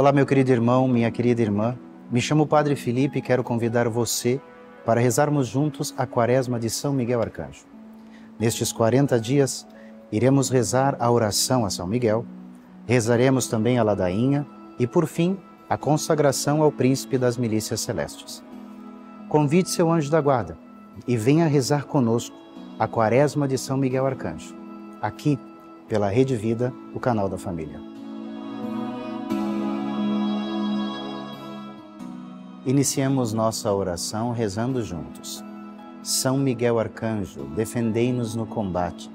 Olá, meu querido irmão, minha querida irmã. Me chamo Padre Felipe e quero convidar você para rezarmos juntos a Quaresma de São Miguel Arcanjo. Nestes 40 dias, iremos rezar a oração a São Miguel, rezaremos também a ladainha e, por fim, a consagração ao príncipe das milícias celestes. Convide seu anjo da guarda e venha rezar conosco a Quaresma de São Miguel Arcanjo, aqui pela Rede Vida, o canal da família. Iniciemos nossa oração rezando juntos. São Miguel Arcanjo, defendei-nos no combate.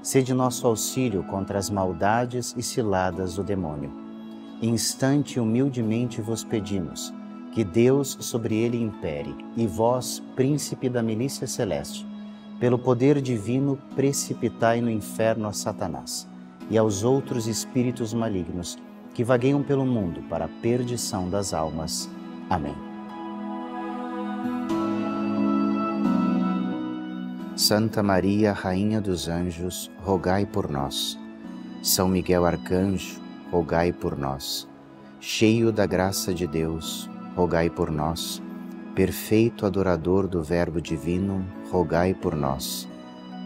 Sede nosso auxílio contra as maldades e ciladas do demônio. Instante humildemente vos pedimos que Deus sobre ele impere, e vós, príncipe da milícia celeste, pelo poder divino precipitai no inferno a Satanás e aos outros espíritos malignos que vagueiam pelo mundo para a perdição das almas. Amém. Santa Maria, Rainha dos Anjos, rogai por nós. São Miguel Arcanjo, rogai por nós. Cheio da graça de Deus, rogai por nós. Perfeito adorador do Verbo Divino, rogai por nós.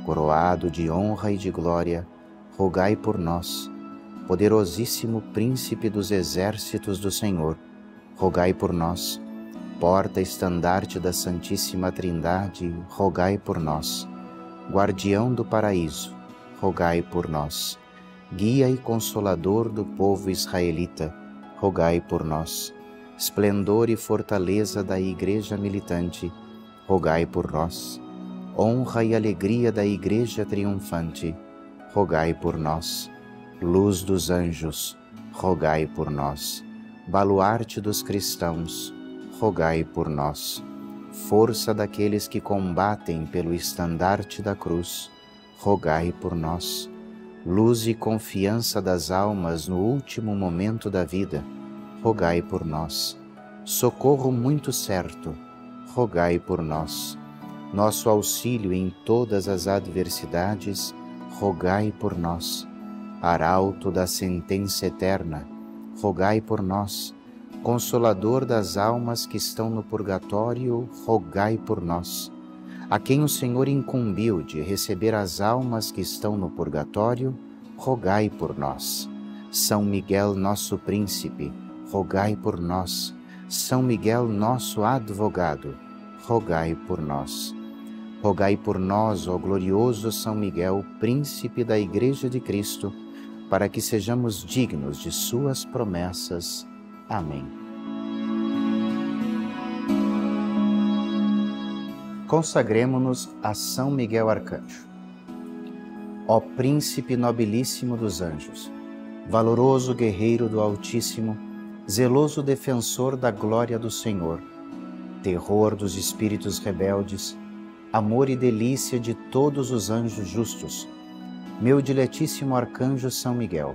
Coroado de honra e de glória, rogai por nós. Poderosíssimo Príncipe dos exércitos do Senhor, rogai por nós. Porta estandarte da Santíssima Trindade, rogai por nós. Guardião do paraíso, rogai por nós. Guia e consolador do povo israelita, rogai por nós. Esplendor e fortaleza da Igreja militante, rogai por nós. Honra e alegria da Igreja triunfante, rogai por nós. Luz dos anjos, rogai por nós. Baluarte dos cristãos, rogai por nós. Força daqueles que combatem pelo estandarte da cruz, rogai por nós. Luz e confiança das almas no último momento da vida, rogai por nós. Socorro muito certo, rogai por nós. Nosso auxílio em todas as adversidades, rogai por nós. Arauto da sentença eterna, rogai por nós Consolador das almas que estão no purgatório, rogai por nós. A quem o Senhor incumbiu de receber as almas que estão no purgatório, rogai por nós. São Miguel, nosso príncipe, rogai por nós. São Miguel, nosso advogado, rogai por nós. Rogai por nós, ó glorioso São Miguel, príncipe da Igreja de Cristo, para que sejamos dignos de Suas promessas. Amém. Consagremos-nos a São Miguel Arcanjo. Ó Príncipe nobilíssimo dos anjos, valoroso guerreiro do Altíssimo, zeloso defensor da glória do Senhor, terror dos espíritos rebeldes, amor e delícia de todos os anjos justos, meu diletíssimo arcanjo São Miguel,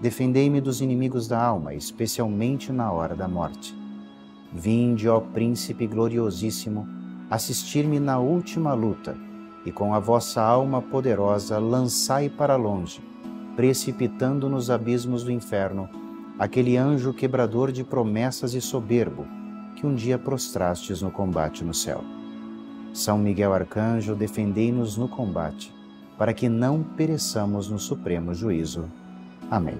Defendei-me dos inimigos da alma, especialmente na hora da morte. Vinde, ó Príncipe gloriosíssimo, assistir-me na última luta, e com a vossa alma poderosa lançai para longe, precipitando nos abismos do inferno, aquele anjo quebrador de promessas e soberbo, que um dia prostrastes no combate no céu. São Miguel Arcanjo, defendei-nos no combate, para que não pereçamos no supremo juízo. Amém.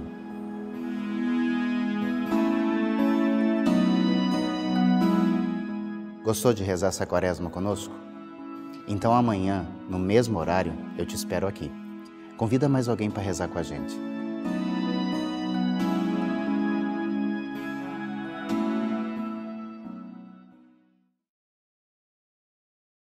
Gostou de rezar essa quaresma conosco? Então amanhã, no mesmo horário, eu te espero aqui. Convida mais alguém para rezar com a gente.